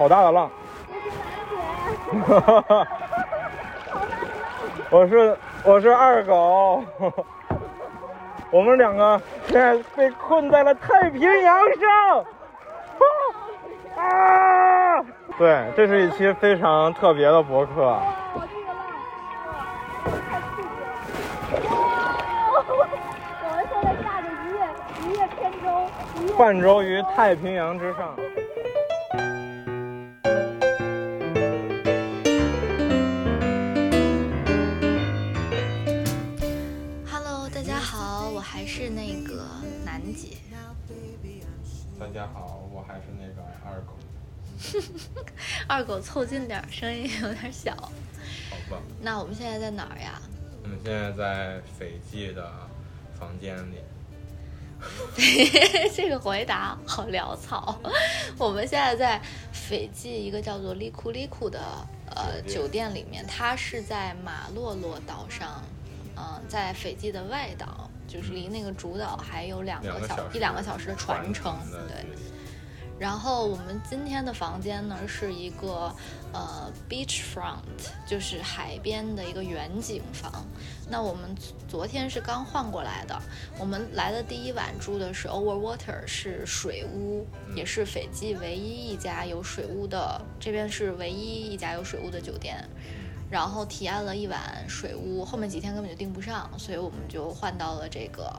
好大的浪！我是我是二狗，我们两个现在被困在了太平洋上。啊！对，这是一期非常特别的博客。我们现在驾着一叶一叶扁舟，泛舟于太平洋之上。是那个楠姐。大家好，我还是那个二狗。二狗凑近点儿，声音有点小。好吧，那我们现在在哪儿呀？我们现在在斐济的房间里。这个回答好潦草。我们现在在斐济一个叫做利库利库的呃酒酒店里面，它是在马洛洛岛上，嗯、在斐济的外岛，就是离那个主岛还有两个小一两个小时的船程。的对然后我们今天的房间呢是一个呃 beach front，就是海边的一个远景房。那我们昨昨天是刚换过来的，我们来的第一晚住的是 Overwater，是水屋，也是斐济唯一一家有水屋的，这边是唯一一家有水屋的酒店。然后体验了一晚水屋，后面几天根本就订不上，所以我们就换到了这个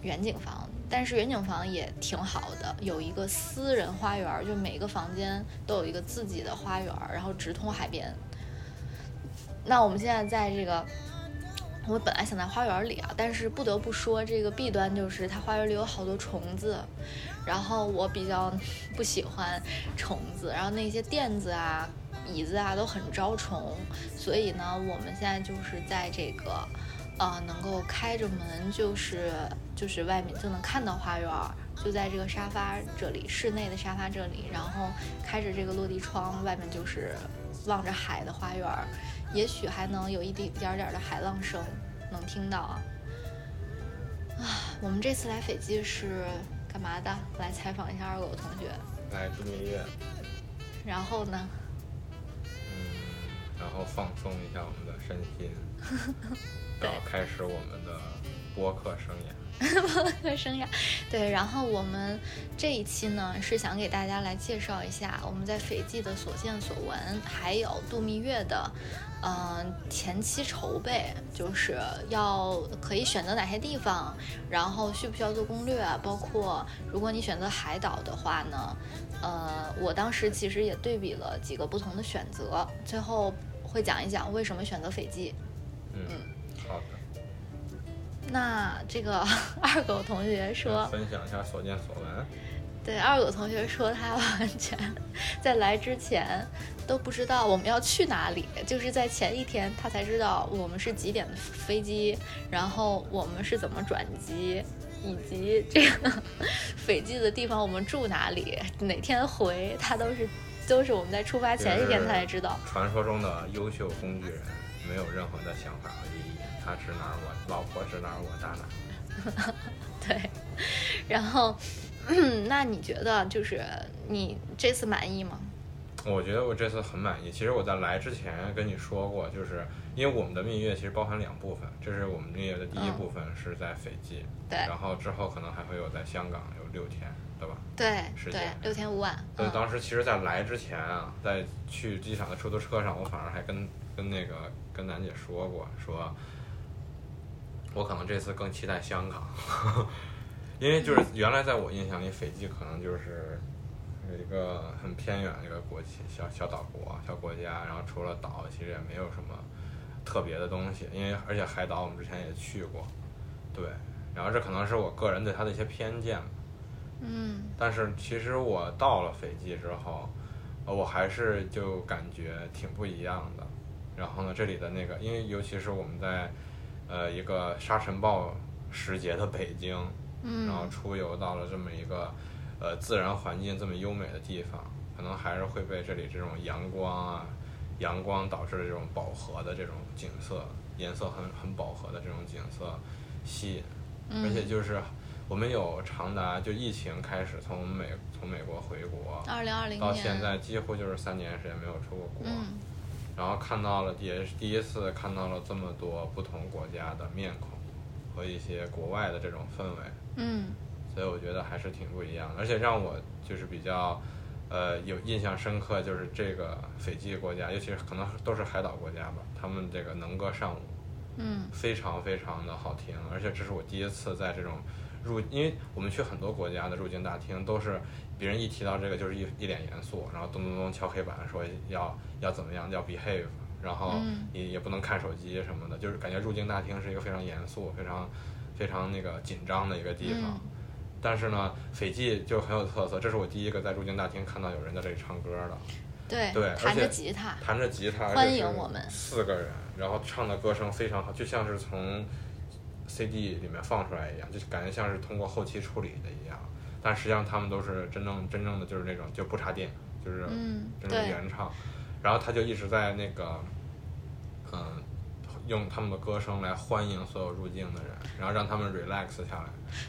远景房。但是远景房也挺好的，有一个私人花园，就每个房间都有一个自己的花园，然后直通海边。那我们现在在这个，我本来想在花园里啊，但是不得不说，这个弊端就是它花园里有好多虫子，然后我比较 不喜欢虫子，然后那些垫子啊、椅子啊都很招虫，所以呢，我们现在就是在这个，呃，能够开着门，就是就是外面就能看到花园儿，就在这个沙发这里，室内的沙发这里，然后开着这个落地窗，外面就是望着海的花园儿，也许还能有一点点儿点儿的海浪声能听到啊。啊，我们这次来斐济是干嘛的？来采访一下二狗同学。来度蜜月，然后呢？嗯，然后放松一下我们的身心，然后开始我们的播客生涯。播客生涯，对，然后我们这一期呢是想给大家来介绍一下我们在斐济的所见所闻，还有度蜜月的，嗯、前期筹备，就是要可以选择哪些地方，然后需不需要做攻略，包括如果你选择海岛的话呢，呃，我当时其实也对比了几个不同的选择，最后会讲一讲为什么选择斐济。嗯，好的。那这个 二狗同学说，分享一下所见所闻。对，二狗同学说他完全在来之前都不知道我们要去哪里，就是在前一天他才知道我们是几点的飞机，然后我们是怎么转机，以及这个 斐济的地方我们住哪里，哪天回，他都是都是我们在出发前一天他才知道。传说中的优秀工具人，没有任何的想法和意义，他指哪儿我老婆指哪儿我打哪儿。对，然后，嗯那你觉得就是你这次满意吗？我觉得我这次很满意。其实我在来之前跟你说过，就是因为我们的蜜月其实包含两部分，这是我们蜜月的第一嗯部分是在斐济，对然后之后可能还会有在香港有六天，对吧？对对时间，六天五晚。所以嗯当时其实，在来之前啊，在去机场的出租车上，我反而还跟跟那个跟楠姐说过，说我可能这次更期待香港，因为就是原来在我印象里，斐济可能就是有一个很偏远的一个国际小小岛国小国家，然后除了岛，其实也没有什么特别的东西，因为而且海岛我们之前也去过，对，然后这可能是我个人对他的一些偏见吧。嗯但是其实我到了斐济之后，呃，我还是就感觉挺不一样的。然后呢，这里的那个，因为尤其是我们在呃一个沙尘暴时节的北京，嗯然后嗯出游到了这么一个呃自然环境这么优美的地方，可能还是会被这里这种阳光啊，阳光导致的这种饱和的这种景色，颜色很很饱和的这种景色吸引。而且嗯就是我们有长达就疫情开始从美从美国回国，二零二零年。到现在几乎就是三年时间没有出过国，嗯。然后看到了也是第一次看到了这么多不同国家的面孔和一些国外的这种氛围，嗯。所以我觉得还是挺不一样的，而且让我就是比较。呃，有印象深刻就是这个斐济国家，尤其是可能都是海岛国家吧，他们这个能歌善舞，嗯。非常非常的好听，而且这是我第一次在这种入，因为我们去很多国家的入境大厅都是别人一提到这个就是一一脸严肃，然后咚咚咚敲黑板说要要怎么样，要 behave，然后你也也不能看手机什么的，就是感觉入境大厅是一个非常严肃、非常非常那个紧张的一个地方。嗯但是呢，斐济就很有特色，这是我第一个在入境大厅看到有人在这里唱歌的。对弹着且吉他，弹着吉他，欢迎我们四个人，然后唱的歌声非常好，就像是从 CD 里面放出来一样，就感觉像是通过后期处理的一样。但实际上他们都是真正真正的就是那种就不插电，就是嗯真正原唱。然后他就一直在那个，嗯，用他们的歌声来欢迎所有入境的人，然后让他们 relax 下来。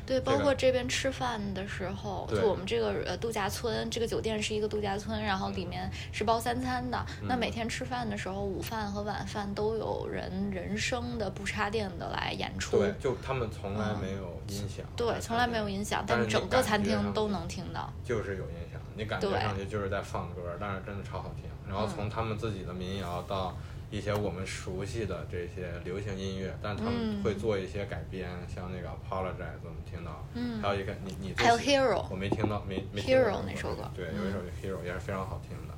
对，包括这边吃饭的时候，对就我们这个呃度假村，这个酒店是一个度假村，然后里面是包三餐的。那嗯每天吃饭的时候，午饭和晚饭都有人人声的不插电的来演出。对，就他们从来没有音响。嗯对，从来没有音响，但是整个餐厅都能听到。就是有音响，你感觉上去就是在放歌，但是真的超好听。然后从他们自己的民谣到一些我们熟悉的这些流行音乐，但他们嗯会做一些改编，像那个 Apologize 我们听到，嗯还有一个你你还有 Hero 我没听到没没听过 Hero 那首歌对，嗯有一首 Hero 也是非常好听的。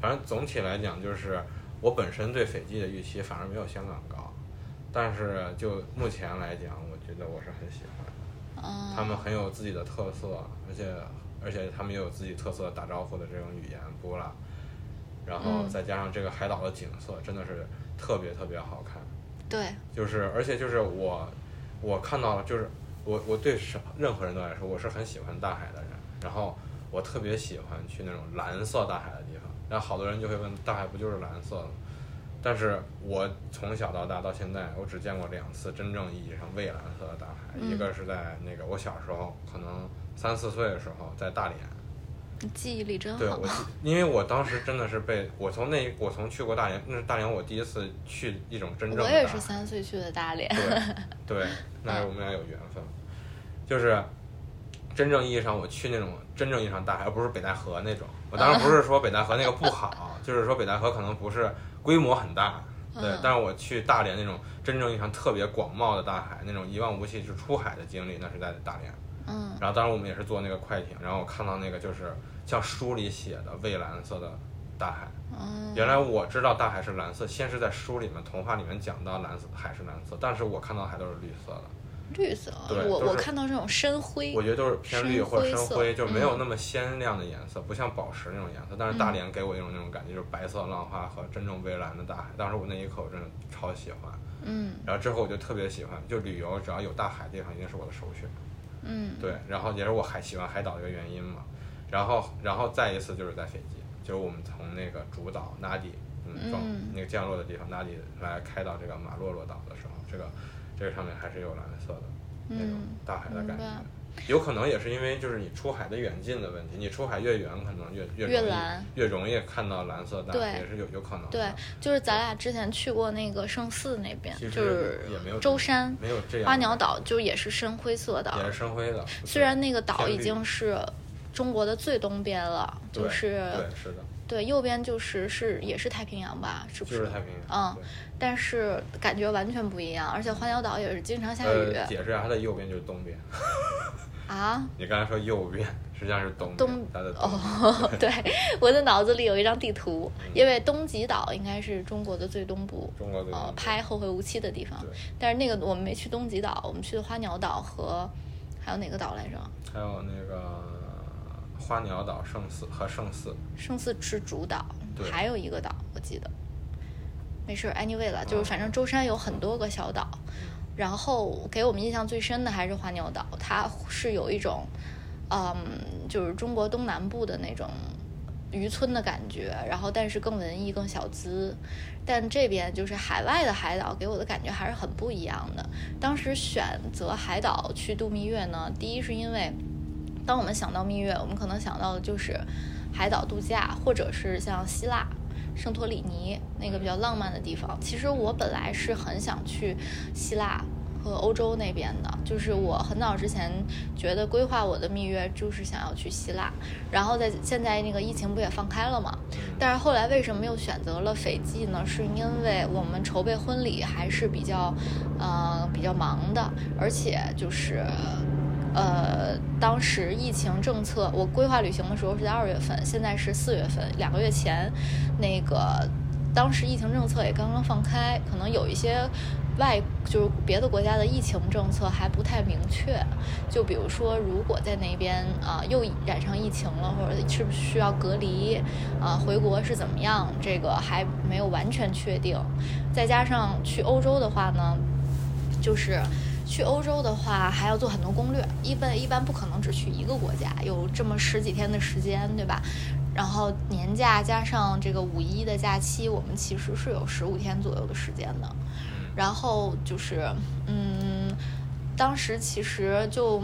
反正总体来讲，就是我本身对斐济的预期反而没有香港高，但是就目前来讲，我觉得我是很喜欢的。嗯，他们很有自己的特色，而且而且他们也有自己特色打招呼的这种语言波拉，然后嗯再加上这个海岛的景色，真的是特别特别好看。对，就是而且就是我我看到了，就是我我对什任何人都来说，我是很喜欢大海的人，然后我特别喜欢去那种蓝色大海的地方。然后好多人就会问，大海不就是蓝色的吗？但是我从小到大到现在，我只见过两次真正意义上蔚蓝色的大海，嗯一个是在那个我小时候，可能三四岁的时候，在大连。你记忆力真好对因为我当时真的是被我从那我从去过大连，那是大连我第一次去一种真正的我也是三岁去的大连。对 对，那是我们俩有缘分，就是真正意义上我去那种真正意义上大海，而不是北戴河那种。我当然不是说北戴河那个不好，就是说北戴河可能不是规模很大，对嗯，但是我去大连那种真正意义上特别广袤的大海，那种一望无际就出海的经历，那是在大连。嗯然后当时我们也是坐那个快艇，然后我看到那个就是像书里写的蔚蓝色的大海。嗯，原来我知道大海是蓝色，先是在书里面、童话里面讲到蓝色海是蓝色，但是我看到的海都是绿色的。绿色，对我我看到这种深灰我，觉得都是偏绿或者灰深灰，就没有嗯那么鲜亮的颜色，不像宝石那种颜色。但是大连给我一种那种感觉，就是白色浪花和真正蔚蓝的大海。当时我那一刻我真的超喜欢，嗯然后之后我就特别喜欢，就旅游只要有大海的地方一定是我的首选。嗯，对，然后也是我还喜欢海岛的一个原因嘛。然后，然后再一次就是在飞机，就是我们从那个主岛纳迪，嗯，那个降落的地方纳迪来开到这个马洛洛岛的时候，这个这个上面还是有蓝色的那种嗯大海的感觉。有可能也是因为就是你出海的远近的问题，你出海越远，可能越越越蓝越容易看到蓝色大对，也是有有可能。对，就是咱俩之前去过那个圣寺那边就是也没有舟山没有这样花鸟岛，就也是深灰色的，也是深灰的。虽然那个岛已经是中国的最东边了，就是对是的，对右边就是是也是太平洋吧，是不就是太平洋。嗯但是感觉完全不一样，而且花鸟岛也是经常下雨呃，解释一下，它的右边就是东边。啊。你刚才说右边，实际上是东，东它的东。哦，对，我的脑子里有一张地图，因为东极岛应该是中国的最东部，中国最呃拍《后会无期》的地方。但是那个我们没去东极岛，我们去的花鸟岛和还有哪个岛来着？还有那个花鸟岛、圣寺和圣寺，圣寺是主岛，还有一个岛我记得。没事，anyway 了，就是嗯反正舟山有很多个小岛，然后给我们印象最深的还是花鸟岛，它是有一种，嗯，就是中国东南部的那种渔村的感觉，然后但是更文艺、更小资。但这边就是海外的海岛，给我的感觉还是很不一样的。当时选择海岛去度蜜月呢，第一是因为，当我们想到蜜月，我们可能想到的就是海岛度假，或者是像希腊、圣托里尼那个比较浪漫的地方。其实我本来是很想去希腊。和欧洲那边的，就是我很早之前觉得规划我的蜜月就是想要去希腊，然后在现在那个疫情不也放开了嘛？但是后来为什么又选择了斐济呢？是因为我们筹备婚礼还是比较，呃，比较忙的，而且就是，呃，当时疫情政策，我规划旅行的时候是在二月份，现在是四月份，两个月前，那个当时疫情政策也刚刚放开，可能有一些。外就是别的国家的疫情政策还不太明确，就比如说，如果在那边啊又染上疫情了，或者是不是需要隔离，啊回国是怎么样，这个还没有完全确定。再加上去欧洲的话呢，就是去欧洲的话还要做很多攻略，一般一般不可能只去一个国家，有这么十几天的时间，对吧？然后年假加上这个五一的假期，我们其实是有十五天左右的时间的。然后就是，嗯，当时其实就，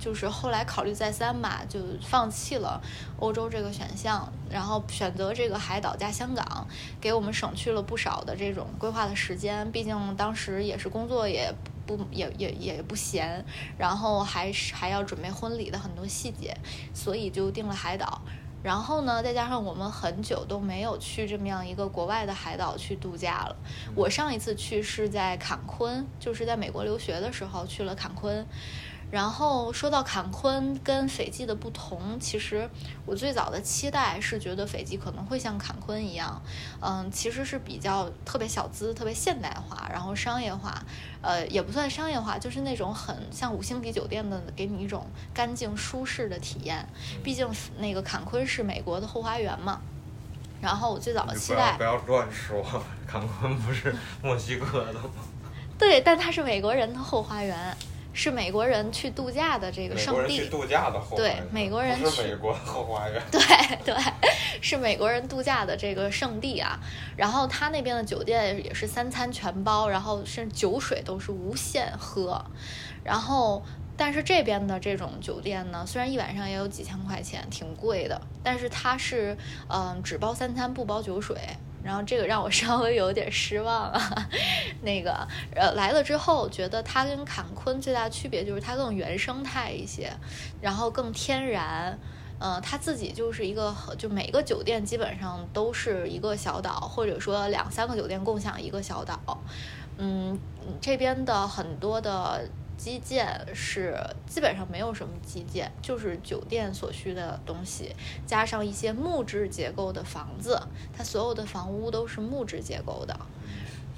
就是后来考虑再三吧，就放弃了欧洲这个选项，然后选择这个海岛加香港，给我们省去了不少的这种规划的时间。毕竟当时也是工作也不也也也不闲，然后还是还要准备婚礼的很多细节，所以就定了海岛。然后呢，再加上我们很久都没有去这么样一个国外的海岛去度假了。我上一次去是在坎昆，就是在美国留学的时候去了坎昆。然后说到坎昆跟斐济的不同，其实我最早的期待是觉得斐济可能会像坎昆一样，嗯，其实是比较特别小资、特别现代化，然后商业化，呃，也不算商业化，就是那种很像五星级酒店的，给你一种干净舒适的体验。毕竟那个坎昆是美国的后花园嘛。然后我最早的期待不要乱说，坎昆不是墨西哥的吗？对，但它是美国人的后花园。是美国人去度假的这个圣地，去度假的后对美国人是美国后花园，对对，是美国人度假的这个圣地啊。然后他那边的酒店也是三餐全包，然后甚至酒水都是无限喝。然后，但是这边的这种酒店呢，虽然一晚上也有几千块钱，挺贵的，但是它是嗯只包三餐不包酒水。然后这个让我 稍微有点失望啊，那个呃来了之后，觉得它跟坎昆最大区别就是它更原生态一些，然后更天然，呃，它自己就是一个就每个酒店基本上都是一个小岛，或者说两三个酒店共享一个小岛，嗯，这边的很多的。基建是基本上没有什么基建，就是酒店所需的东西，加上一些木质结构的房子，它所有的房屋都是木质结构的。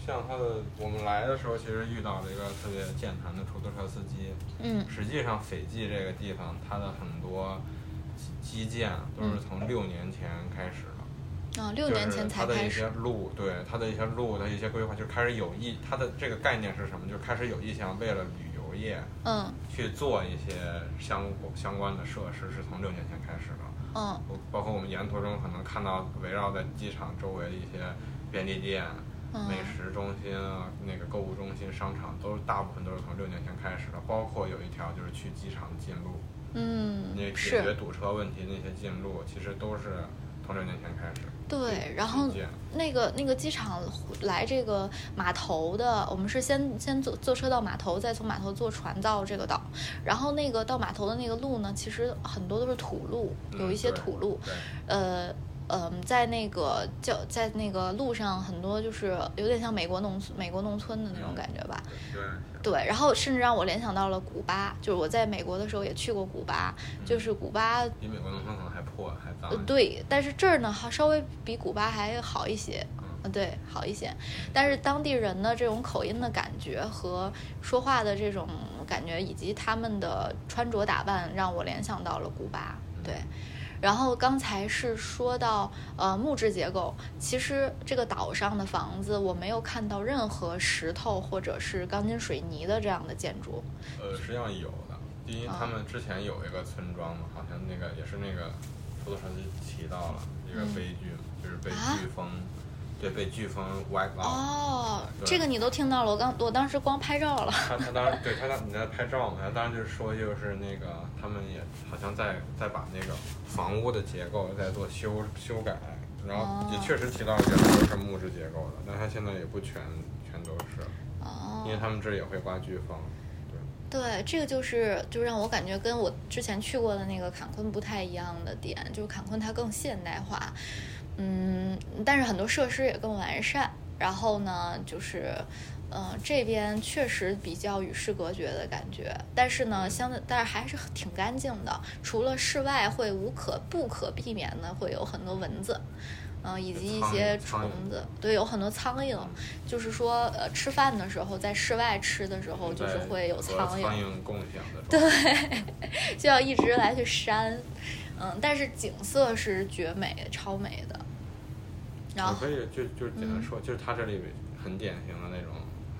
像它的，我们来的时候其实遇到了一个特别健谈的出租车司机。嗯。实际上，斐济这个地方，它的很多基建都是从六年前开始的。啊，六年前才开始。它的一些路，对它的一些路的一些规划，就开始有意，它的这个概念是什么？就开始有意向为了旅。业，嗯，去做一些相相关的设施，是从六年前开始的，嗯，包括我们沿途中可能看到围绕在机场周围的一些便利店、美食中心啊，那个购物中心、商场，都大部分都是从六年前开始的，包括有一条就是去机场的近路，嗯，那解决堵车问题那些近路，其实都是从六年前开始。对，然后那个那个机场来这个码头的，我们是先先坐坐车到码头，再从码头坐船到这个岛。然后那个到码头的那个路呢，其实很多都是土路，有一些土路，呃。嗯，在那个叫在那个路上，很多就是有点像美国农村美国农村的那种感觉吧。对。对，然后甚至让我联想到了古巴，就是我在美国的时候也去过古巴，就是古巴。比美国农村可能还破还脏。对，但是这儿呢，还稍微比古巴还好一些。嗯。对，好一些。但是当地人的这种口音的感觉和说话的这种感觉，以及他们的穿着打扮，让我联想到了古巴。对。然后刚才是说到呃木质结构，其实这个岛上的房子我没有看到任何石头或者是钢筋水泥的这样的建筑。呃，实际上有的。第一，他们之前有一个村庄嘛，好像那个也是那个出租车司机提到了，一个嗯悲剧，就是被啊飓风，对，被飓风 wipe out。哦，这个你都听到了，我刚我当时光拍照了。他他当时对他当你在拍照嘛，他当时就是说就是那个他们也好像在在把那个房屋的结构在做修修改，然后也哦确实提到原来都是木质结构的，但他现在也不全全都是，哦因为他们这儿也会刮飓风。对，对，这个就是就让我感觉跟我之前去过的那个坎昆不太一样的点，就是坎昆它更现代化，嗯，但是很多设施也更完善。然后呢，就是，呃，这边确实比较与世隔绝的感觉，但是呢，相对但是还是挺干净的，除了室外会无可不可避免的会有很多蚊子。嗯、以及一些虫子，对，有很多苍蝇，就是说，呃，吃饭的时候，在室外吃的时候，就是会有苍蝇，苍蝇共享的对。就要一直来去扇，嗯，但是景色是绝美、超美的。然后我可以就就简单说，就是它这里很典型的那种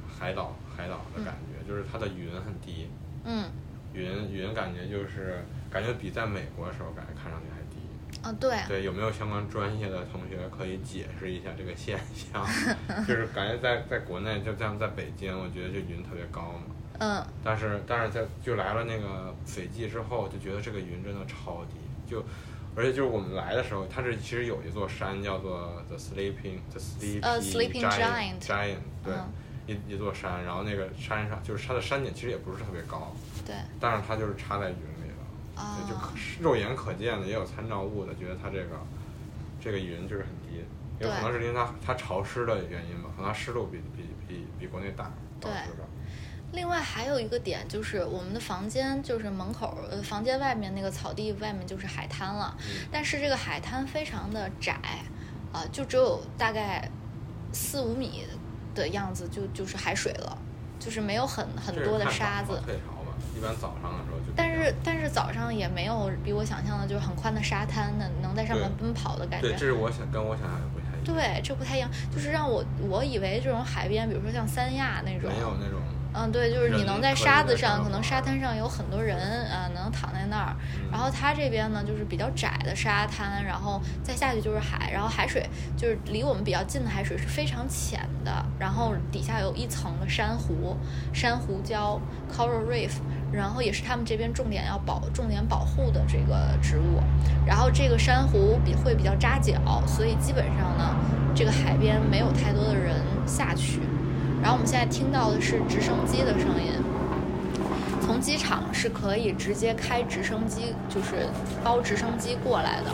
海岛海岛的感觉，就是它的云很低，嗯，云云感觉就是感觉比在美国的时候感觉看上去还低。啊，对，对，有没有相关专业的同学可以解释一下这个现象？就是感觉在在国内，就像在北京，我觉得这云特别高嘛。嗯，但是但是在就来了那个斐济之后，就觉得这个云真的超低，就而且就是我们来的时候，它是其实有一座山叫做 The Sleeping The，Sleeping Giant Giant 对，嗯一一座山，然后那个山上就是它的山顶其实也不是特别高，对，但是它就是插在云里了。啊对，就可肉眼可见的，也有参照物的，觉得它这个这个云就是很低，有可能是因为它它潮湿的原因吧，可能它湿度比比比比国内大，导对致的。另外还有一个点就是我们的房间，就是门口呃房间外面那个草地外面就是海滩了，嗯但是这个海滩非常的窄，啊、就只有大概四五米的样子就就是海水了，就是没有很很多的沙子。退潮吧，一般早上的时候就。但是但是早上也没有比我想象的就是很宽的沙滩的，能在上面奔跑的感觉对，这。是我想跟我想象的不太一样，对，这不太一样，就是让我我以为这种海边，比如说像三亚那种，没有那种嗯，对，就是你能在沙子上，可能沙滩上有很多人，呃，能躺在那儿。嗯然后它这边呢，就是比较窄的沙滩，然后再下去就是海，然后海水就是离我们比较近的海水是非常浅的，然后底下有一层的珊瑚、珊瑚礁 （coral reef），然后也是他们这边重点要保、重点保护的这个植物。然后这个珊瑚比会比较扎脚，所以基本上呢，这个海边没有太多的人下去。然后我们现在听到的是直升机的声音，从机场是可以直接开直升机，就是包直升机过来的。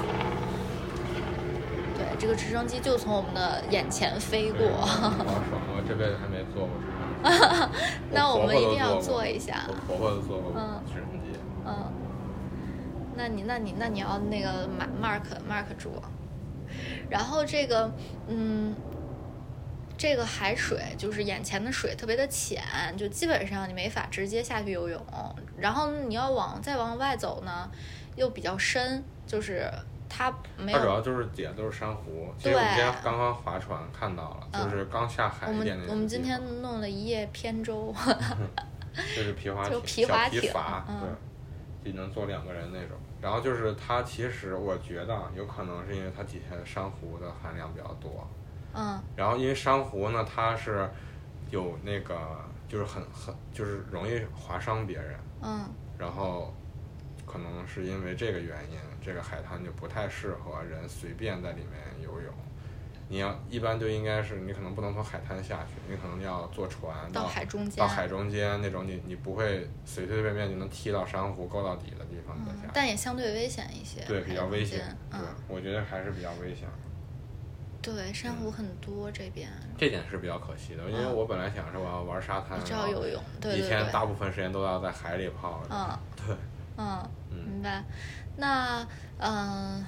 对，这个直升机就从我们的眼前飞过。好爽，我这辈子还没坐过直升机。那我们一定要坐一下我婆婆都坐过嗯直升机。嗯，那你那你那你要那个买 mark mark 住，然后这个嗯，这个海水就是眼前的水特别的浅，就基本上你没法直接下去游泳。然后你要往再往外走呢，又比较深，就是它没它主要。就是底下都是珊瑚。其实我们今天刚刚划船看到了，嗯就是刚下海我一点点我们我们今天弄了一叶扁舟 就是皮划艇、就皮皮划艇对，就能坐两个人那种。然后就是它其实我觉得啊有可能是因为它底下的珊瑚的含量比较多，嗯然后因为珊瑚呢它是有那个就是很很就是容易划伤别人，嗯然后可能是因为这个原因，这个海滩就不太适合人随便在里面游泳。你要一般就应该是你可能不能从海滩下去，你可能要坐船到海中间到海中间那种你你不会随随便便就能踢到珊瑚够到底的地方。但也相对危险一些。对，比较危险。对嗯，，我觉得还是比较危险的。对，珊瑚很多这边，这点是比较可惜的，因为嗯我本来想是我要玩沙滩，你知道游泳，对一对一。天大部分时间都要在海里泡着。嗯对，嗯，嗯明白。那嗯，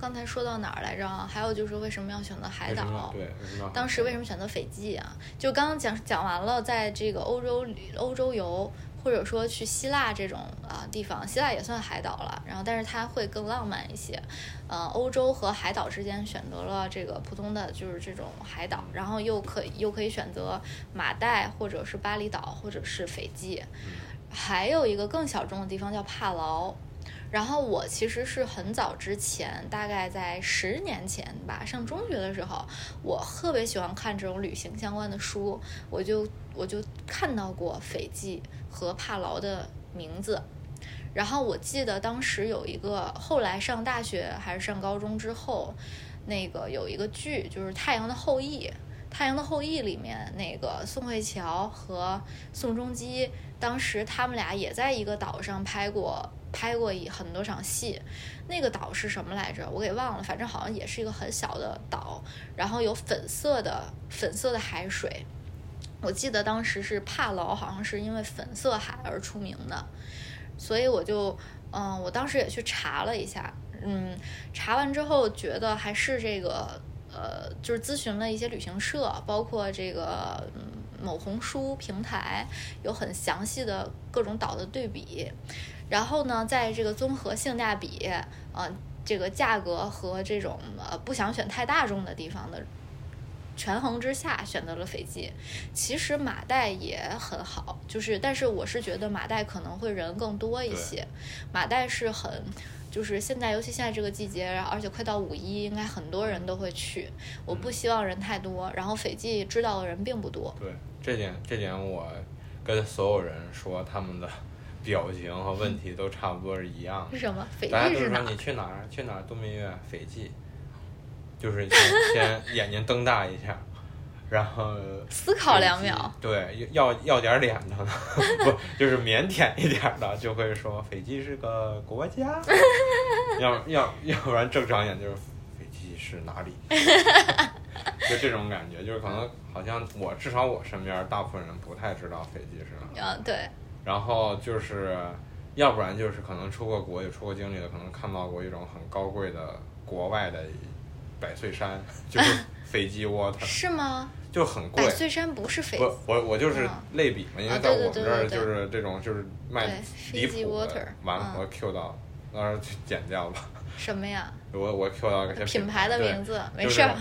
刚才说到哪儿来着？还有就是为什么要选择海岛？对，当时为什么选择斐济啊？就刚刚讲讲完了，在这个欧洲旅欧洲游，或者说去希腊这种啊地方，希腊也算海岛了，然后但是它会更浪漫一些。呃，欧洲和海岛之间选择了这个普通的就是这种海岛，然后又可以又可以选择马代或者是巴厘岛或者是斐济，还有一个更小众的地方叫帕劳。然后我其实是很早之前，大概在十年前吧，上中学的时候，我特别喜欢看这种旅行相关的书，我就我就看到过斐济和帕劳的名字。然后我记得当时有一个，后来上大学还是上高中之后，那个有一个剧，就是《太阳的后裔》。《太阳的后裔》里面那个宋慧乔和宋仲基，当时他们俩也在一个岛上拍过拍过一很多场戏。那个岛是什么来着？我给忘了，反正好像也是一个很小的岛，然后有粉色的粉色的海水。我记得当时是帕劳，好像是因为粉色海而出名的。所以我就，嗯，我当时也去查了一下，嗯，查完之后觉得还是这个，呃，就是咨询了一些旅行社，包括这个某红书平台，有很详细的各种岛的对比，然后呢，在这个综合性价比，呃，这个价格和这种呃不想选太大众的地方的。权衡之下选择了斐济，其实马代也很好，就是但是我是觉得马代可能会人更多一些，马代是很，就是现在尤其现在这个季节，然后而且快到五一，应该很多人都会去，我不希望人太多，然后斐济知道的人并不多。对，这点这点我跟所有人说，他们的表情和问题都差不多是一样的。是什么？斐大家济是哪？都说你去哪儿？去哪儿度蜜月？斐济，就是先先眼睛瞪大一下，然后思考两秒。对，要要点脸的，不就是腼腆一点的，就会说斐济是个国家，要要要不然正常一点就是斐济是哪里，就这种感觉，就是可能好像我至少我身边大部分人不太知道斐济是哪，嗯，对，然后就是要不然就是可能出过国有出过经历的，可能看到过一种很高贵的国外的百岁山，就是斐济 water，是吗？就很贵百。岁山不是斐不，我我就是嗯类比嘛，因为在我们这儿就是这种就是卖对离谱的完了我 Q 到，到时候去剪掉吧。什么呀？我我 Q 到一些品牌的名字，没事儿。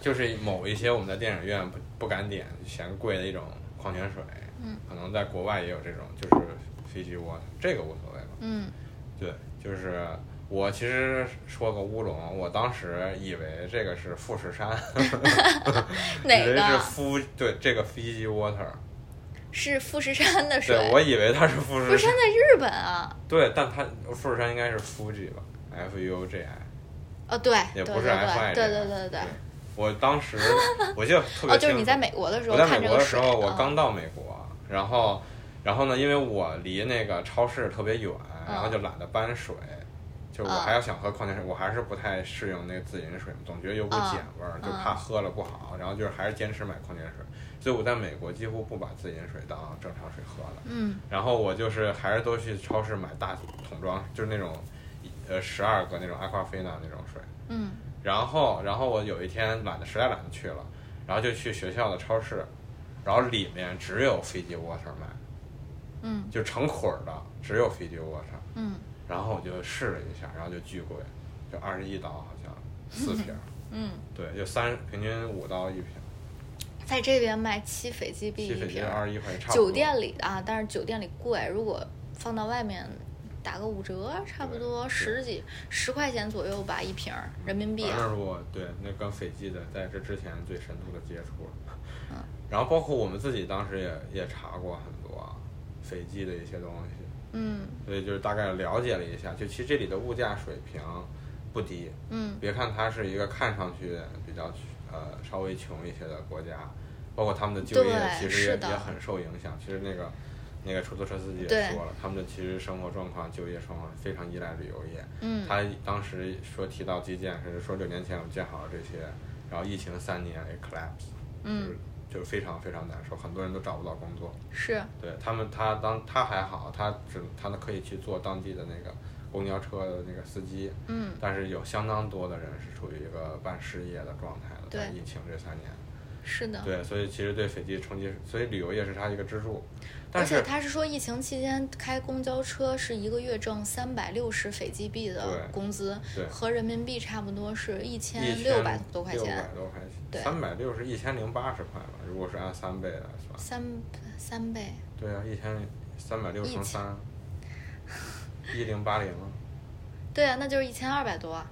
就是某一些我们在电影院不不敢点嫌贵的一种矿泉水，嗯，可能在国外也有这种，就是 Fiji water，这个无所谓吧。嗯，对，就是我其实说个乌龙，我当时以为这个是富士山，哪以为是个富对这个 Fiji water，是富士山的水？对我以为它是富士富士山在日本啊。对，但它富士山应该是 Fuji 吧，F U J I，哦，对，也不是 F I 对对对对对。我当时 我记得特别哦，清楚。就是你在美国的时候我在。美国的时候，我嗯刚到美国，然后，然后呢，因为我离那个超市特别远，然后就懒得搬水，就我嗯。还要想喝矿泉水，我还是不太适应那个自饮水，总觉得有股嗯碱味儿，就嗯。怕喝了不好，然后就是还是坚持买矿泉水，所以我在美国几乎不把自饮水当正常水喝了。嗯。然后我就是还是都去超市买大桶装，就是那种，呃，十二个那种阿夸菲娜那种水。嗯。然后，然后我有一天懒得实在懒得去了，然后就去学校的超市，然后里面只有 Fiji water 卖，嗯就成捆儿的，只有 Fiji water。嗯然后我就试了一下，然后就巨贵，就二十一刀好像 四瓶儿，嗯，对，就三平均五刀一瓶，在这边卖七斐济币一瓶，二十一块钱，差不多。酒店里的啊，但是酒店里贵，如果放到外面。打个五折，差不多十几十块钱左右吧，一瓶儿人民币啊。反正我对那跟斐济的在这之前最深度的接触了，嗯然后包括我们自己当时也也查过很多斐济的一些东西，嗯所以就是大概了解了一下，就其实这里的物价水平不低。嗯别看它是一个看上去比较呃稍微穷一些的国家，包括他们的就业其实也也很受影响。其实那个那个出租车司机也说了，他们的其实生活状况、就业状况非常依赖旅游业。嗯他当时说提到基建，甚至说六年前我们建好了这些，然后疫情三年也 collapse，嗯，就是非常非常难受，很多人都找不到工作。是对他们，他当他还好，他只他可以去做当地的那个公交车的那个司机，嗯但是有相当多的人是处于一个半失业的状态的，对在疫情这三年。是的。对，所以其实对斐济冲击，所以旅游业是它一个支柱。而且他是说，疫情期间开公交车是一个月挣三百六十斐济币的工资，对和人民币差不多是一一千六百多块钱六百，多块对，三百六是一千零八十块吧？如果是按三倍来算，三三倍。对啊，一千三百六乘三，一零八零，对啊，那就是一千二百多，啊，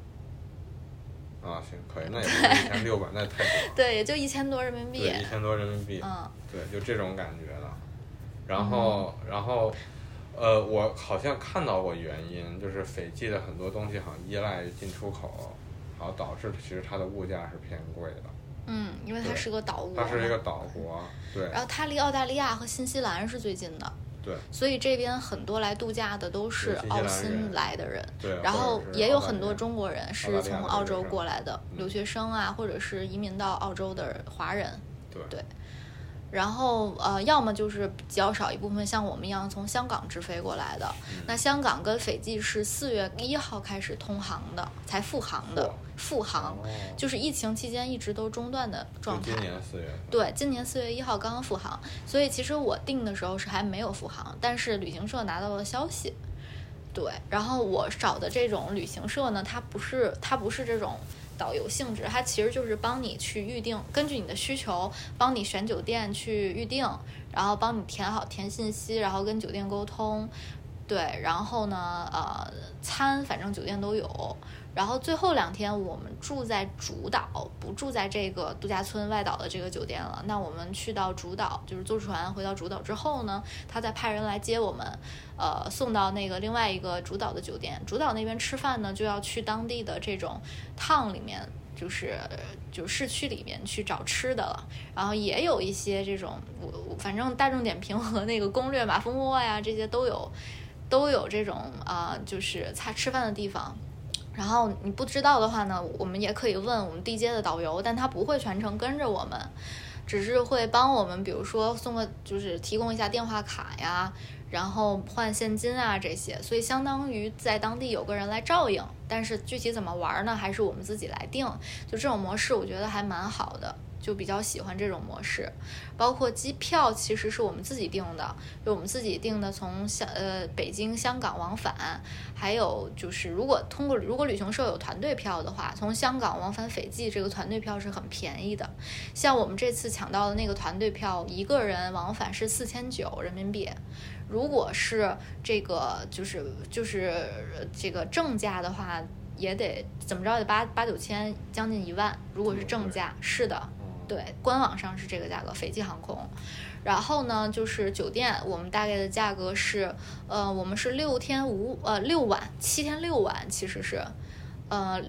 行，可以，那也 一千六百，那太多了。对，也就一千多人民币，。一千多人民币。嗯，对，就这种感觉的。然后，然后，呃，我好像看到过原因，就是斐济的很多东西好像依赖进出口，好像导致其实它的物价是偏贵的。嗯，因为它是个岛国嘛，它是一个岛国，对。然后它离澳大利亚和新西兰是最近的，对。所以这边很多来度假的都是澳新来的人，对。然后也有很多中国人是从澳洲过来的嗯。留学生啊，或者是移民到澳洲的华人。对。对然后呃，要么就是较少一部分像我们一样从香港直飞过来的。嗯那香港跟斐济是四月一号开始通航的，才复航的复航，哦就是疫情期间一直都中断的状态。今年四月。对，今年四月一号刚刚复航，所以其实我订的时候是还没有复航，但是旅行社拿到了消息。对，然后我找的这种旅行社呢，它不是它不是这种导游性质，它其实就是帮你去预定，根据你的需求帮你选酒店去预定，然后帮你填好填信息，然后跟酒店沟通。对，然后呢，呃，餐反正酒店都有。然后最后两天我们住在主岛，不住在这个度假村外岛的这个酒店了。那我们去到主岛，就是坐船回到主岛之后呢，他再派人来接我们，呃，送到那个另外一个主岛的酒店。主岛那边吃饭呢，就要去当地的这种 town 里面，就是就市区里面去找吃的了。然后也有一些这种，我我反正大众点评和那个攻略、马蜂窝呀这些都有，都有这种啊、就是他吃饭的地方。然后你不知道的话呢，我们也可以问我们地接的导游，但他不会全程跟着我们，只是会帮我们，比如说送个就是提供一下电话卡呀，然后换现金啊这些，所以相当于在当地有个人来照应。但是具体怎么玩呢，还是我们自己来定。就这种模式，我觉得还蛮好的，就比较喜欢这种模式。包括机票其实是我们自己订的，就我们自己订的从香呃北京、香港往返，还有就是如果通过如果旅行社有团队票的话，从香港往返斐济这个团队票是很便宜的。像我们这次抢到的那个团队票，一个人往返是四千九人民币。如果是这个就是就是呃这个正价的话，也得怎么着也得八八九千，将近一万。如果是正价，是的，哦对，官网上是这个价格，斐济航空。然后呢，就是酒店，我们大概的价格是，呃，我们是六天五呃六晚，七天六晚，其实是，呃，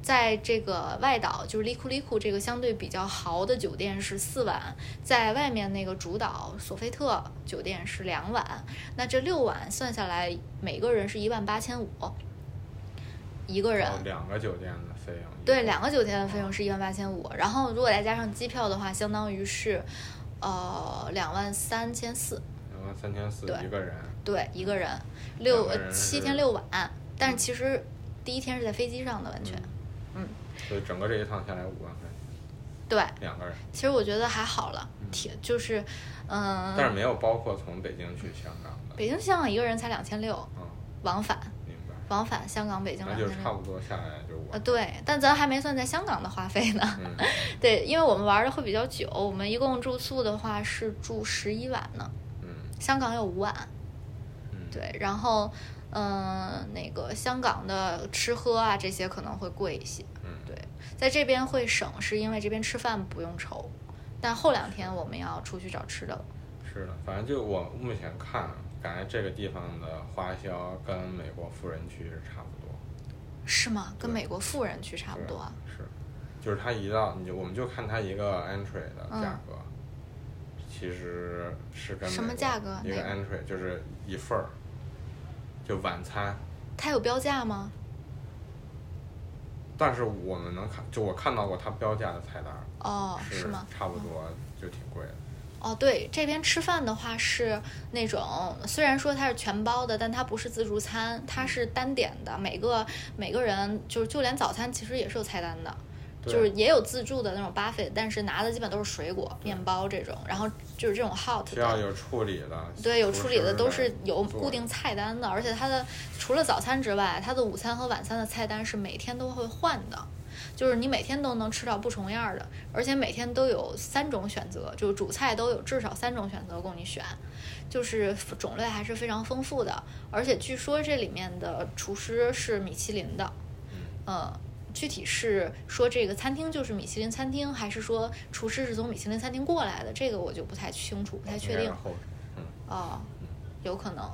在这个外岛，就是利库利库这个相对比较豪的酒店是四晚，在外面那个主岛索菲特酒店是两晚，那这六晚算下来，每个人是一万八千五，一个人。两个酒店的费用。对，两个酒店的费用是一万八千五，然后如果再加上机票的话，相当于是，呃，两万三千四。两万三千四对一个人。对，一个人六七天六晚，但是其实第一天是在飞机上的，完全。嗯所以整个这一趟下来五万块钱，对，两个人，其实我觉得还好了，挺就是，嗯、但是没有包括从北京去香港的。北京香港一个人才两千六，嗯，往返。往返香港北京那两天。就差不多下来就五呃，对，但咱还没算在香港的花费呢。嗯，对，因为我们玩的会比较久，我们一共住宿的话是住十一晚呢。嗯香港有五晚，嗯，对，然后，嗯、那个香港的吃喝啊这些可能会贵一些，嗯对，在这边会省，是因为这边吃饭不用愁，但后两天我们要出去找吃的了。是的，反正就我目前看，感觉这个地方的花销跟美国富人区是差不多。是吗？跟美国富人区差不多啊？是，就是它一到你就我们就看它一个 entry 的嗯价格，其实是跟什么价格一个 entry 就是一份儿，就晚餐。它有标价吗？但是我们能看，就我看到过它标价的菜单儿，哦，是吗？差不多就挺贵的。哦，对，这边吃饭的话是那种，虽然说它是全包的，但它不是自助餐，它是单点的，每个每个人就是就连早餐其实也是有菜单的，就是也有自助的那种 buffet，但是拿的基本都是水果、面包这种，然后就是这种 hot 的。需要有处理的，对，有处理的都是有固定菜单的，而且它的除了早餐之外，它的午餐和晚餐的菜单是每天都会换的。就是你每天都能吃到不重样儿的，而且每天都有三种选择，就是主菜都有至少三种选择供你选，就是种类还是非常丰富的。而且据说这里面的厨师是米其林的，嗯，具体是说这个餐厅就是米其林餐厅，还是说厨师是从米其林餐厅过来的，这个我就不太清楚，不太确定哦，有可能。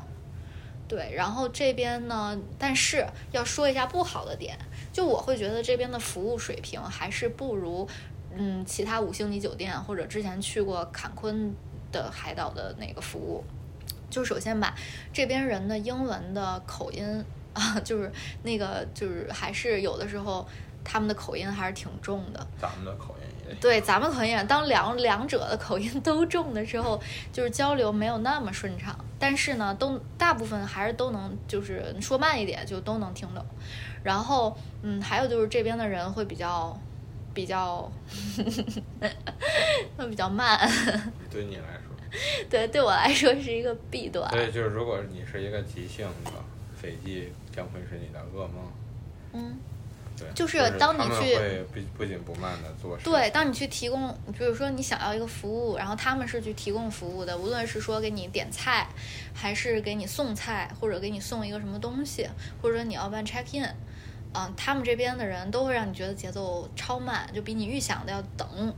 对，然后这边呢，但是要说一下不好的点，就我会觉得这边的服务水平还是不如，嗯，其他五星级酒店或者之前去过坎昆的海岛的那个服务。就首先吧，这边人的英文的口音啊，就是那个就是还是有的时候他们的口音还是挺重的。咱们的口音对，咱们口音，当两两者的口音都重的时候，就是交流没有那么顺畅。但是呢，都大部分还是都能，就是说慢一点就都能听懂。然后，嗯，还有就是这边的人会比较，比较，会比较慢。对你来说，对，对我来说是一个弊端。所以就是如果你是一个急性的斐济，将会是你的噩梦。嗯，对，就是当你去会不不紧不慢的做事。对，当你去提供，比如说你想要一个服务，然后他们是去提供服务的，无论是说给你点菜，还是给你送菜，或者给你送一个什么东西，或者你要办 check in，嗯、他们这边的人都会让你觉得节奏超慢，就比你预想的要等。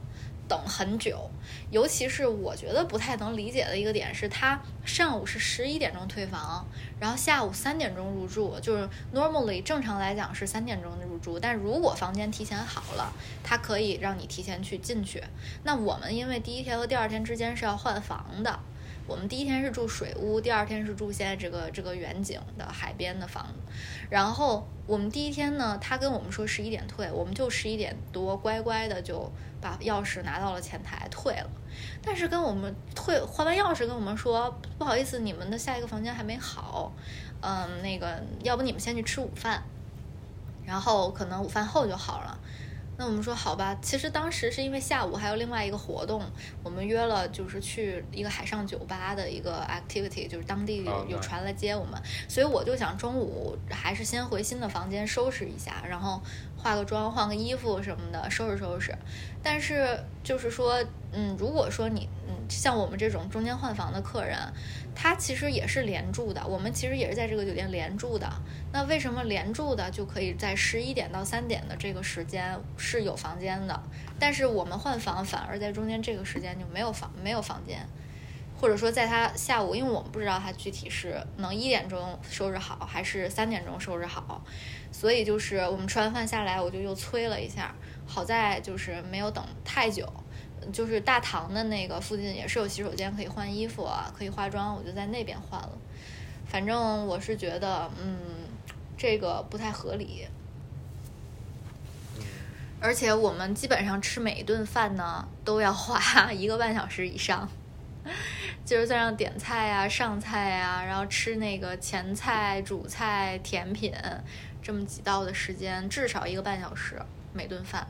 等很久，尤其是我觉得不太能理解的一个点是，他上午是十一点钟退房，然后下午三点钟入住，就是 normally 正常来讲是三点钟入住，但如果房间提前好了，他可以让你提前去进去。那我们因为第一天和第二天之间是要换房的，我们第一天是住水屋，第二天是住现在这个这个远景的海边的房子。然后我们第一天呢，他跟我们说十一点退，我们就十一点多乖乖的就把钥匙拿到了前台退了。但是跟我们退换完钥匙跟我们说，不好意思，你们的下一个房间还没好，嗯，那个要不你们先去吃午饭，然后可能午饭后就好了。那我们说好吧，其实当时是因为下午还有另外一个活动，我们约了就是去一个海上酒吧的一个 activity，就是当地有哦有船来接我们，所以我就想中午还是先回新的房间收拾一下，然后化个妆、换个衣服什么的，收拾收拾。但是就是说，嗯，如果说你，嗯，像我们这种中间换房的客人，他其实也是连住的，我们其实也是在这个酒店连住的。那为什么连住的就可以在十一点到三点的这个时间是有房间的，但是我们换房反而在中间这个时间就没有房没有房间，或者说在他下午，因为我们不知道他具体是能一点钟收拾好还是三点钟收拾好，所以就是我们吃完饭下来，我就又催了一下，好在就是没有等太久。就是大堂的那个附近也是有洗手间可以换衣服啊，可以化妆，我就在那边换了。反正我是觉得，嗯，这个不太合理。而且我们基本上吃每一顿饭呢，都要花 一个半小时以上，就是在上点菜啊、上菜啊，然后吃那个前菜、主菜、甜品，这么几道的时间，至少一个半小时每顿饭。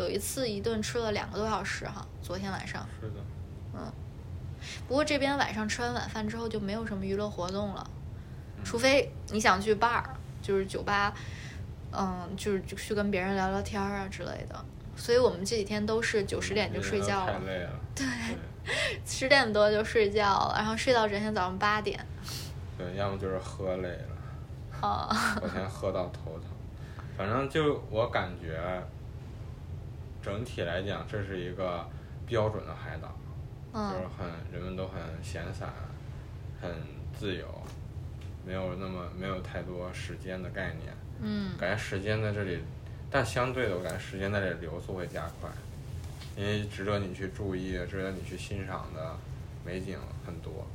有一次一顿吃了两个多小时哈，昨天晚上。是的，嗯不过这边晚上吃完晚饭之后就没有什么娱乐活动了，除非你想去 bar，就是酒吧，嗯，就是去跟别人聊聊天啊之类的。所以我们这几天都是九十点就睡觉了，太累了。对十点多就睡觉了，然后睡到整天早上八点。对，要么就是喝累了，啊、昨天喝到头疼。反正就我感觉，整体来讲，这是一个标准的海岛，就是嗯，很人们都很闲散，很自由，没有那么没有太多时间的概念。嗯，感觉时间在这里，但相对的，我感觉时间在这里流速会加快，因为值得你去注意、值得你去欣赏的美景很多。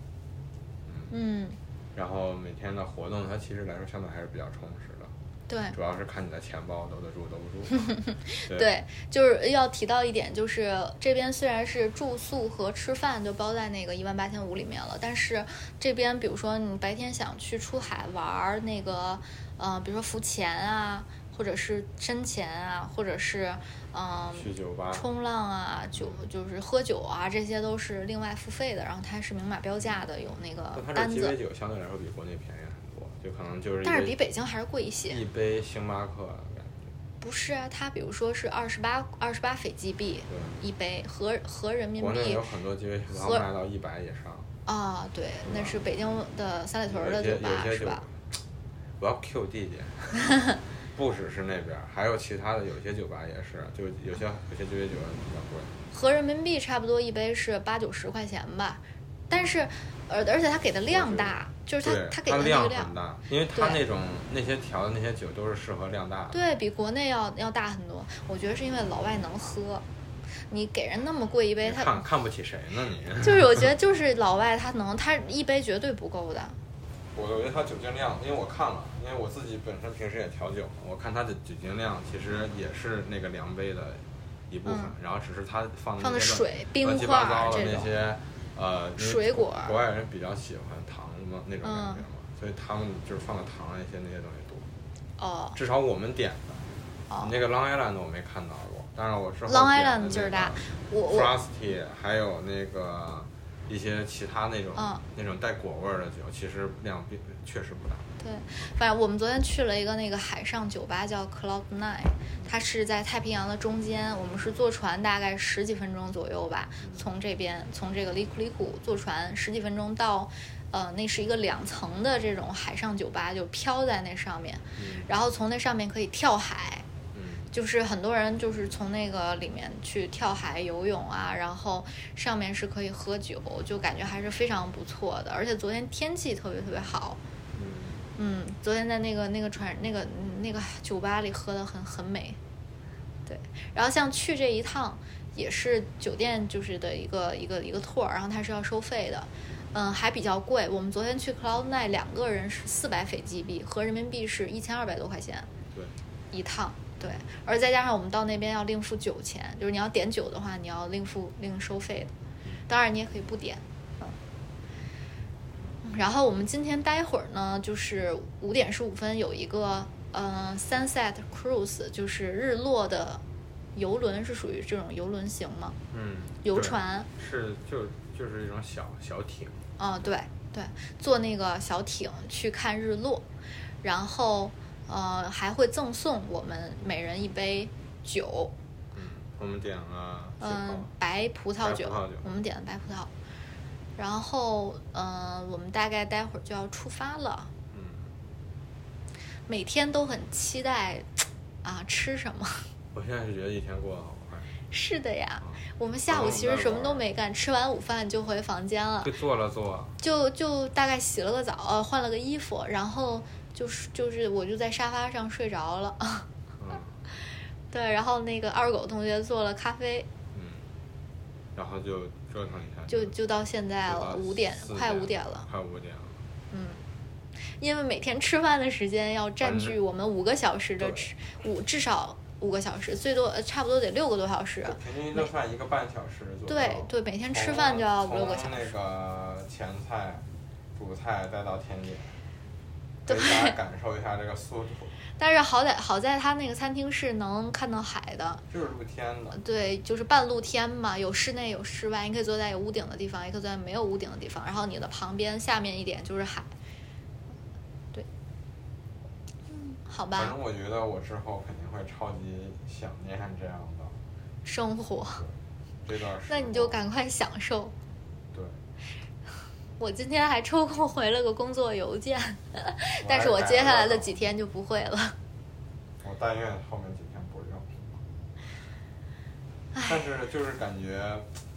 嗯，然后每天的活动，它其实来说相对还是比较充实的，对。主要是看你的钱包兜得住兜不住。对对，就是要提到一点，就是这边虽然是住宿和吃饭都包在那个一万八千五里面了，但是这边比如说你白天想去出海玩儿，那个呃，比如说浮潜啊，或者是深潜啊，或者是嗯、去酒吧，冲浪啊，酒就是喝酒啊，这些都是另外付费的，然后它是明码标价的，有那个但它单这鸡尾，酒相对来说比国内便宜就可能就是但是比北京还是贵一些。一杯星巴克感觉。不是啊，它比如说是二十八二十八斐济币对，一杯，合合人民币国内有很多鸡尾酒和卖到一百以上。啊，对，那是北京的三里屯儿的酒吧是吧？，我要 Q 弟弟，不只是那边儿，还有其他的，有些酒吧也是，就有些有些鸡尾酒比较贵。合人民币差不多一杯是八九十块钱吧，但是，而而且它给的量大，就是它，它给的那个量很，大，因为它那种那些调的那些酒都是适合量大的。对比国内要要大很多。我觉得是因为老外能喝，你给人那么贵一杯，他看看不起谁呢你？就是我觉得就是老外他能，他一杯绝对不够的。我我觉得它酒精量，因为我看了，因为我自己本身平时也调酒嘛，我看它的酒精量其实也是那个量杯的一部分，嗯然后只是它放的放的水冰块那些呃水果国外人比较喜欢糖嘛那种感嗯觉嘛，所以他们就是放的糖一些那些东西多，哦至少我们点的。哦那个 Long Island 我没看到过，但是我之后，Long Island 劲儿大我我 Frosty 还有那个一些其他那种、嗯那种带果味儿的酒，其实量并确实不大。对，反正我们昨天去了一个那个海上酒吧，叫 Cloud Nine，它是在太平洋的中间。我们是坐船，大概十几分钟左右吧，从这边从这个里库里库坐船十几分钟到，呃，那是一个两层的这种海上酒吧，就飘在那上面，嗯然后从那上面可以跳海。嗯就是很多人就是从那个里面去跳海游泳啊，然后上面是可以喝酒，就感觉还是非常不错的。而且昨天天气特别特别好，嗯，嗯，昨天在那个那个船那个嗯那个酒吧里喝的很很美，对。然后像去这一趟也是酒店就是的一个一个一个 tour，然后它是要收费的，嗯，还比较贵。我们昨天去 Cloud Nine 两个人是四百斐济币，合人民币是一千二百多块钱对，一趟，对。而再加上我们到那边要另付酒钱，就是你要点酒的话，你要另付另收费的。当然你也可以不点，嗯。然后我们今天待会儿呢，就是五点十五分有一个呃 Sunset Cruise，就是日落的游轮，是属于这种游轮型吗？嗯，游船是就就是一种小小艇，哦，对对，坐那个小艇去看日落，然后呃还会赠送我们每人一杯酒，嗯，我们点了嗯泡，，白葡萄酒，萄酒我们点的白葡萄。然后，嗯、我们大概待会儿就要出发了。嗯，每天都很期待啊，吃什么？我现在是觉得一天过得好快，是的呀，啊我们下午其实什么都没干，吃完午饭就回房间了就，做了做，就就大概洗了个澡，呃换了个衣服，然后就是就是我就在沙发上睡着了。嗯对，然后那个二狗同学做了咖啡，嗯，然后就折腾一下，就就到现在了，五点四快五点了。快五点了，嗯，因为每天吃饭的时间要占据我们五个小时的吃，五至少五个小时，最多呃差不多得六个多小时。平均一顿饭一个半小时左右。对对，每天吃饭就要五六个小从那。个前菜、主菜再到甜点，对给大家感受一下这个速度，但是好歹好在他那个餐厅是能看到海的，就是露天的。对，就是半露天嘛，有室内有室外，你可以坐在有屋顶的地方，也可以坐在没有屋顶的地方。然后你的旁边下面一点就是海，对，嗯，好吧反正，我觉得我之后肯定会超级想念这样的生活，这段 时那你就赶快享受。对，我今天还抽空回了个工作邮件，但是我接下来的几天就不会了。我但愿后面几天不用。但是就是感觉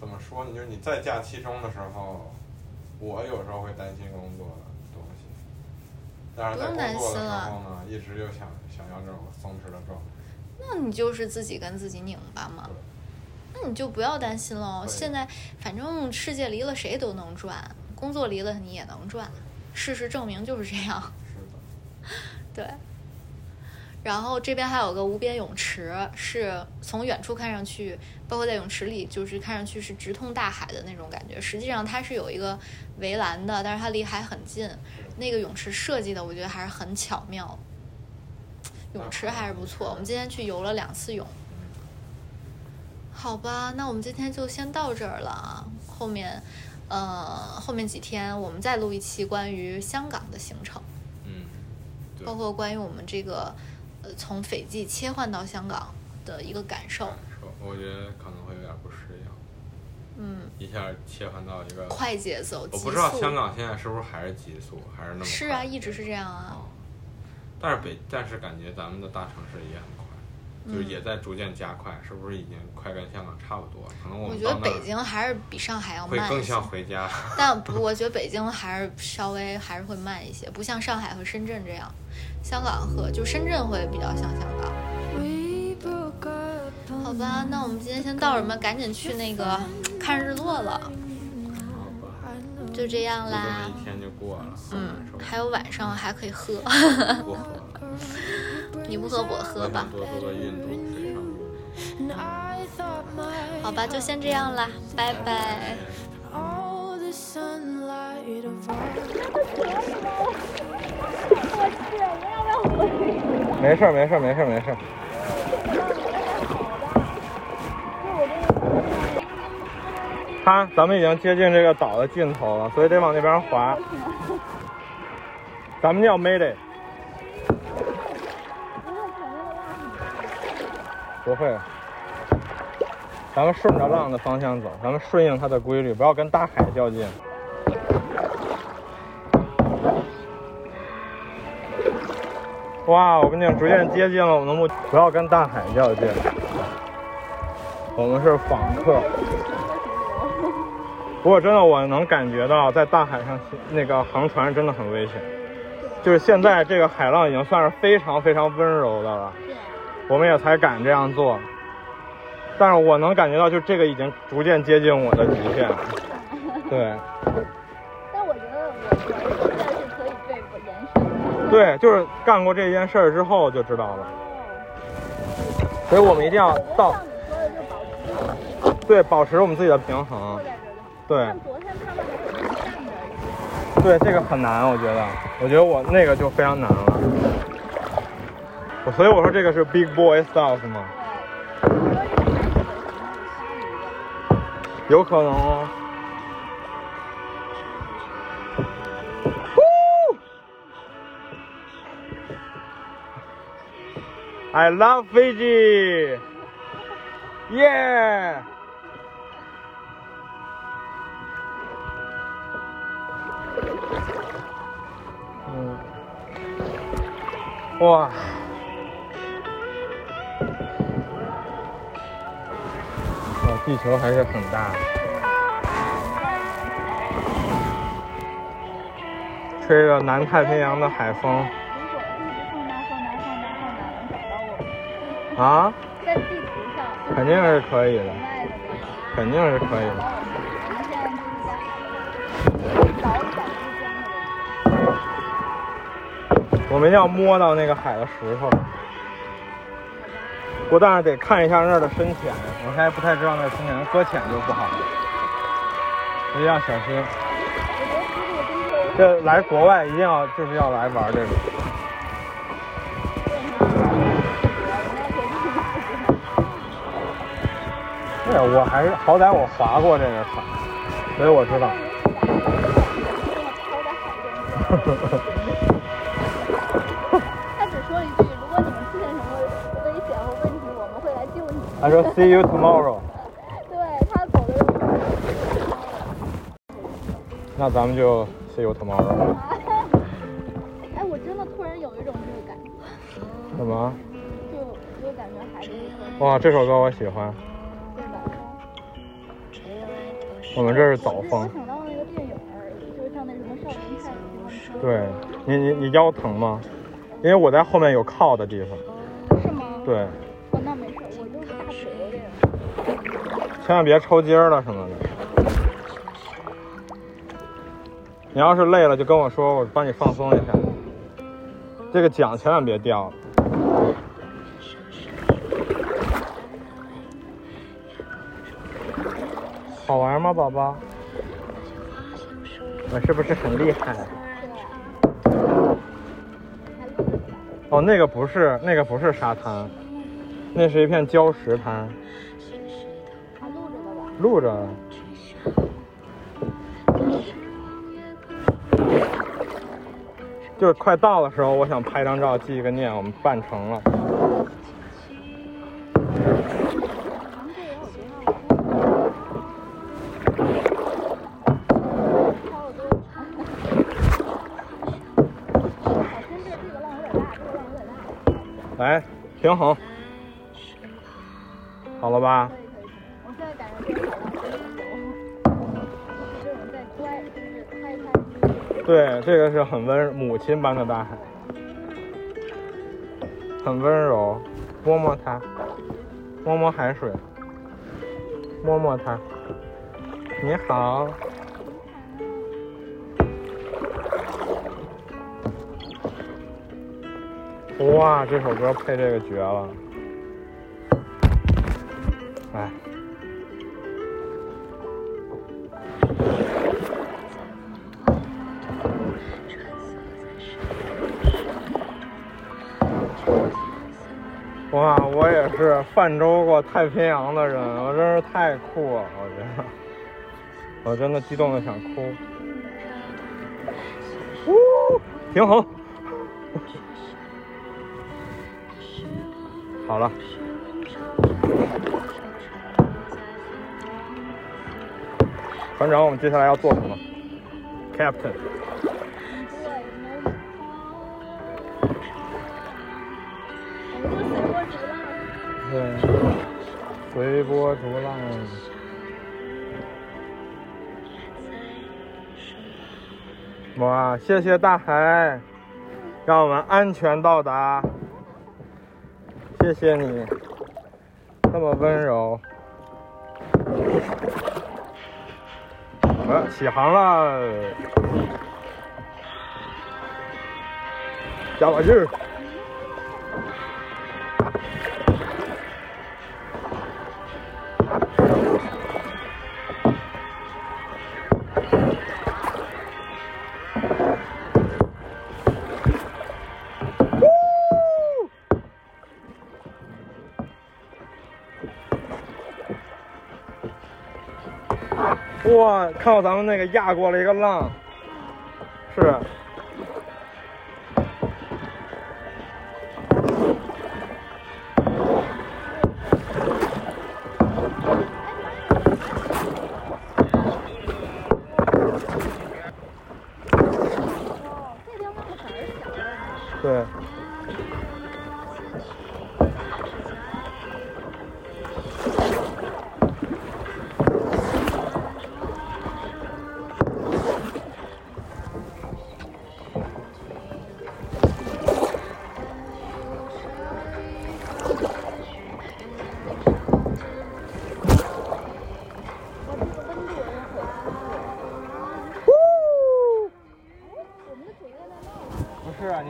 怎么说呢？就是你在假期中的时候，我有时候会担心工作的东西，但是在不用担工作的心了时候呢，一直就想想要这种松弛的状态。那你就是自己跟自己拧巴嘛，那你就不要担心了。现在反正世界离了谁都能转，工作离了你也能赚，事实证明就是这样。是的，对。然后这边还有个无边泳池，是从远处看上去，包括在泳池里，就是看上去是直通大海的那种感觉。实际上它是有一个围栏的，但是它离海很近。那个泳池设计的，我觉得还是很巧妙。泳池还是不错，我们今天去游了两次泳。好吧，那我们今天就先到这儿了啊。后面，呃，后面几天我们再录一期关于香港的行程。嗯，包括关于我们这个呃从斐济切换到香港的一个感受。我觉得可能会有点不适应，嗯，一下切换到一个，快节奏，我不知道香港现在是不是还是急速，还是那么是啊，一直是这样啊。哦，但是北，但是感觉咱们的大城市也很快，就也在逐渐加快，是不是已经快跟香港差不多了？可能我我觉得北京还是比上海要慢会更像，回家。但不，我觉得北京还是稍微还是会慢一些，不像上海和深圳这样。香港和就深圳会比较像香港。好吧，那我们今天先到这儿，我们赶紧去那个看日落了，好吧，就这样啦。一天就过了。嗯，还有晚上还可以喝，不喝了，你不喝我喝吧。好吧，就先这样啦，拜拜。没事儿，没事儿，没事儿，没事儿。看，咱们已经接近这个岛的尽头了，所以得往那边滑。咱们要 Mayday，不会。咱们顺着浪的方向走，咱们顺应它的规律，不要跟大海较劲。哇，我们已经逐渐接近了我们的目，不要跟大海较劲。我们是访客。不过真的，我能感觉到在大海上那个航船真的很危险。就是现在这个海浪已经算是非常非常温柔的了，我们也才敢这样做。但是我能感觉到，就这个已经逐渐接近我的极限。对但我觉得我我现在是可以被延伸的。对，就是干过这件事儿之后就知道了。所以我们一定要到对保持我们自己的平衡。对对，这个很难，我觉得，我觉得我那个就非常难了。我所以我说这个是 big boy style 吗？有可能哦。I love Fiji. Yeah. 哇，哇，地球还是很大。吹着南太平洋的海风。啊，在地图上，肯定是可以的，肯定是可以的。我们一定要摸到那个海的石头。我但是得看一下那儿的深浅，我现在不太知道那儿深浅，搁浅就不好了，一定要小心。这来国外一定要就是要来玩这个。对，我还是好歹我划过这个船，所以我知道。他说 See you tomorrow。”对他走的时候，那咱们就 See you tomorrow。哎，我真的突然有一种这个感觉，什么？就就感觉还是哇，这首歌我喜欢。对吧？我们这是早我风。想到那个电影，就是像那什么少年派对你，你你腰疼吗？因为我在后面有靠的地方。是吗？对，千万别抽筋了什么的。你要是累了就跟我说，我帮你放松一下。这个桨千万别掉了。好玩吗，宝宝？我是不是很厉害？哦，那个不是，那个不是沙滩，那是一片礁石滩，录着的吧？录着。就是快到的时候，我想拍张照记一个念，我们办成了。来，平衡，好了吧？对，这个是很温母亲般的大海，很温柔，摸摸它，摸摸海水，摸摸它。你好，哇，这首歌配这个绝了。哎，泛舟过太平洋的人，我真是太酷了，我觉得，我真的激动的想哭。呜，平衡，好了。船长，我们接下来要做什么？Captain，对，随波逐浪。哇，谢谢大海，让我们安全到达。谢谢你，那么温柔。呃，起航了，加把劲儿！哇，看到咱们那个压过了一个浪，是。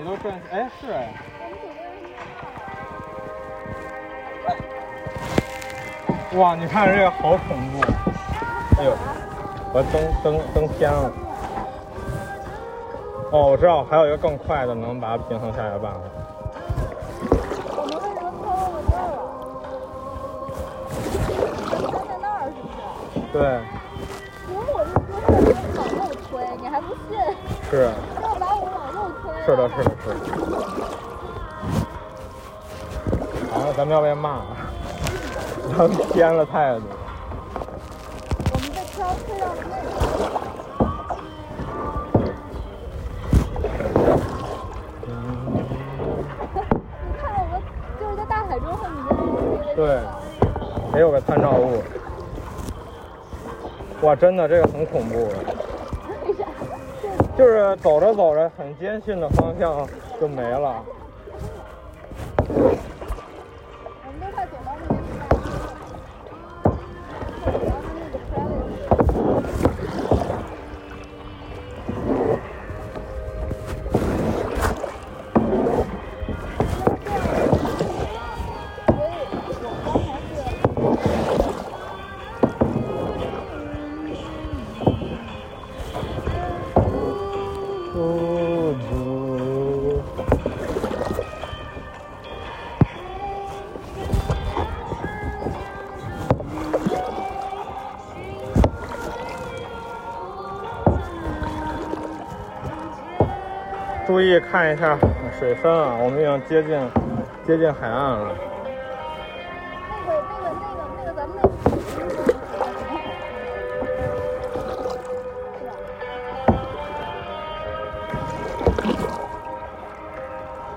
不是，你都转，哎，是哎。哇，你看这个好恐怖！哎呦，我登登登天了。哦，我知道，还有一个更快的，能把它平衡下来的办法。是的，是的，是的。好，咱们要被骂了，咱们偏了态度。我们被飘推到了那个。你看我们就是在大海中和你们对，没有个参照物。哇，真的这个很恐怖？就是走着走着很艰辛的方向就没了。注意看一下水分啊，我们已经接近接近海岸了。那个那个那个那个咱们那个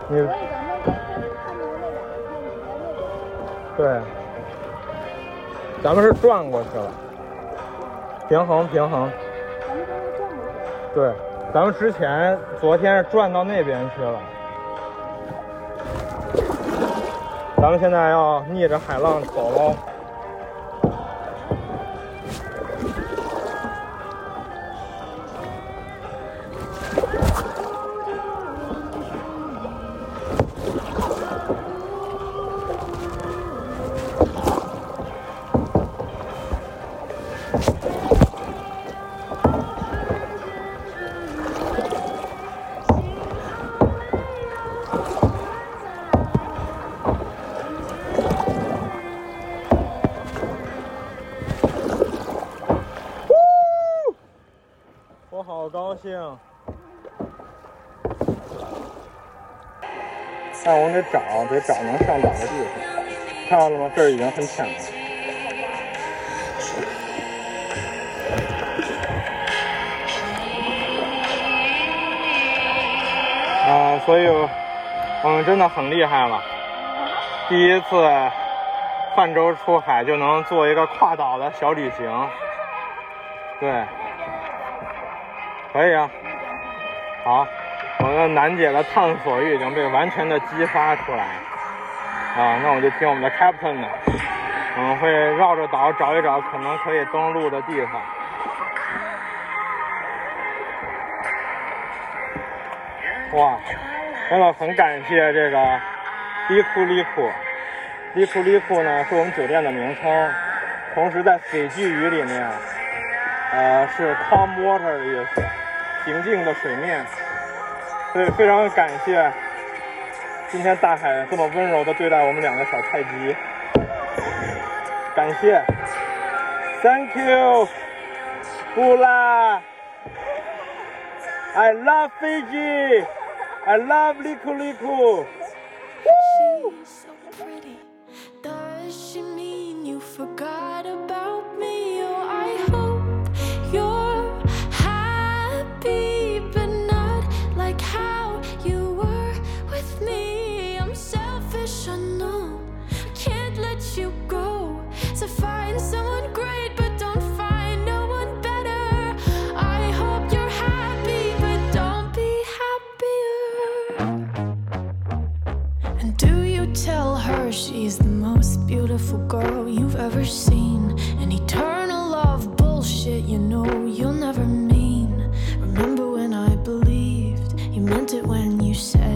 你，对，咱们是转过去了，平衡平衡。咱们刚才转过去。对，咱们之前昨天转到那边去了，咱们现在要逆着海浪走喽。但我们得找，得找能上岛的地方。看到了吗？这儿已经很浅了。啊，所以我们真的很厉害了。第一次泛舟出海就能做一个跨岛的小旅行。对，可以啊。好，我们的楠姐的探索欲已经被完全的激发出来。啊，那我就听我们的 captain 的，我们会绕着岛找一找可能可以登陆的地方。哇，真的很感谢这个利库利库，利库利库呢是我们酒店的名称，同时在斐济语里面，呃是 calm water 的意思，平静的水面。所以非常感谢今天大海这么温柔的对待我们两个小菜鸡，感谢，Thank you，布拉，I love Fiji，I love Liku Liku。Girl you've ever seen? An eternal love bullshit, you know you'll never mean. Remember when I believed you meant it when you said